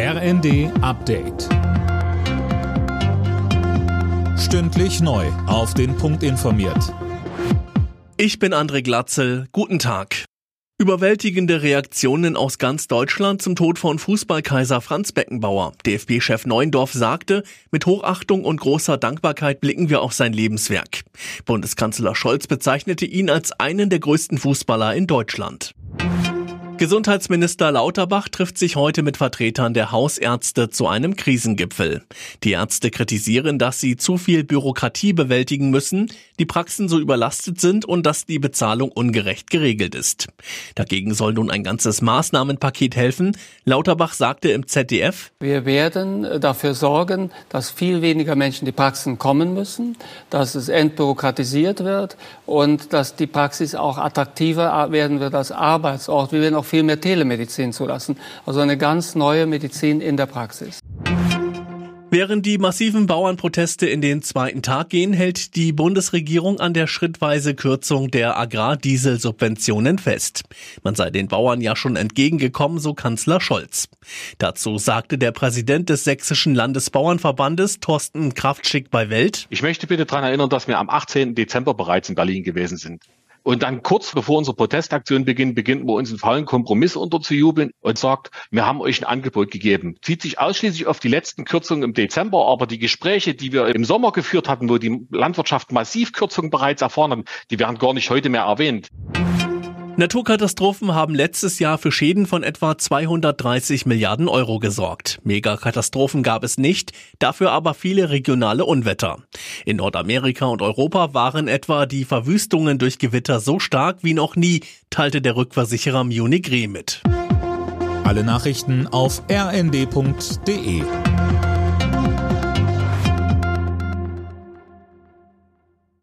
RND Update. Stündlich neu. Auf den Punkt informiert. Ich bin André Glatzel. Guten Tag. Überwältigende Reaktionen aus ganz Deutschland zum Tod von Fußballkaiser Franz Beckenbauer. DFB-Chef Neuendorf sagte, mit Hochachtung und großer Dankbarkeit blicken wir auf sein Lebenswerk. Bundeskanzler Scholz bezeichnete ihn als einen der größten Fußballer in Deutschland. Gesundheitsminister Lauterbach trifft sich heute mit Vertretern der Hausärzte zu einem Krisengipfel. Die Ärzte kritisieren, dass sie zu viel Bürokratie bewältigen müssen, die Praxen so überlastet sind und dass die Bezahlung ungerecht geregelt ist. Dagegen soll nun ein ganzes Maßnahmenpaket helfen. Lauterbach sagte im ZDF, Wir werden dafür sorgen, dass viel weniger Menschen die Praxen kommen müssen, dass es entbürokratisiert wird und dass die Praxis auch attraktiver werden wird als Arbeitsort. Wir werden auch viel mehr Telemedizin zulassen. Also eine ganz neue Medizin in der Praxis. Während die massiven Bauernproteste in den zweiten Tag gehen, hält die Bundesregierung an der schrittweise Kürzung der Agrardieselsubventionen fest. Man sei den Bauern ja schon entgegengekommen, so Kanzler Scholz. Dazu sagte der Präsident des Sächsischen Landesbauernverbandes, Thorsten Kraftschick bei Welt. Ich möchte bitte daran erinnern, dass wir am 18. Dezember bereits in Berlin gewesen sind. Und dann kurz bevor unsere Protestaktion beginnt, beginnt man uns einen faulen Kompromiss unterzujubeln und sagt, wir haben euch ein Angebot gegeben. Zieht sich ausschließlich auf die letzten Kürzungen im Dezember, aber die Gespräche, die wir im Sommer geführt hatten, wo die Landwirtschaft massiv Kürzungen bereits erfahren hat, die werden gar nicht heute mehr erwähnt. Naturkatastrophen haben letztes Jahr für Schäden von etwa 230 Milliarden Euro gesorgt. Megakatastrophen gab es nicht, dafür aber viele regionale Unwetter. In Nordamerika und Europa waren etwa die Verwüstungen durch Gewitter so stark wie noch nie, teilte der Rückversicherer Munich Re mit. Alle Nachrichten auf rnd.de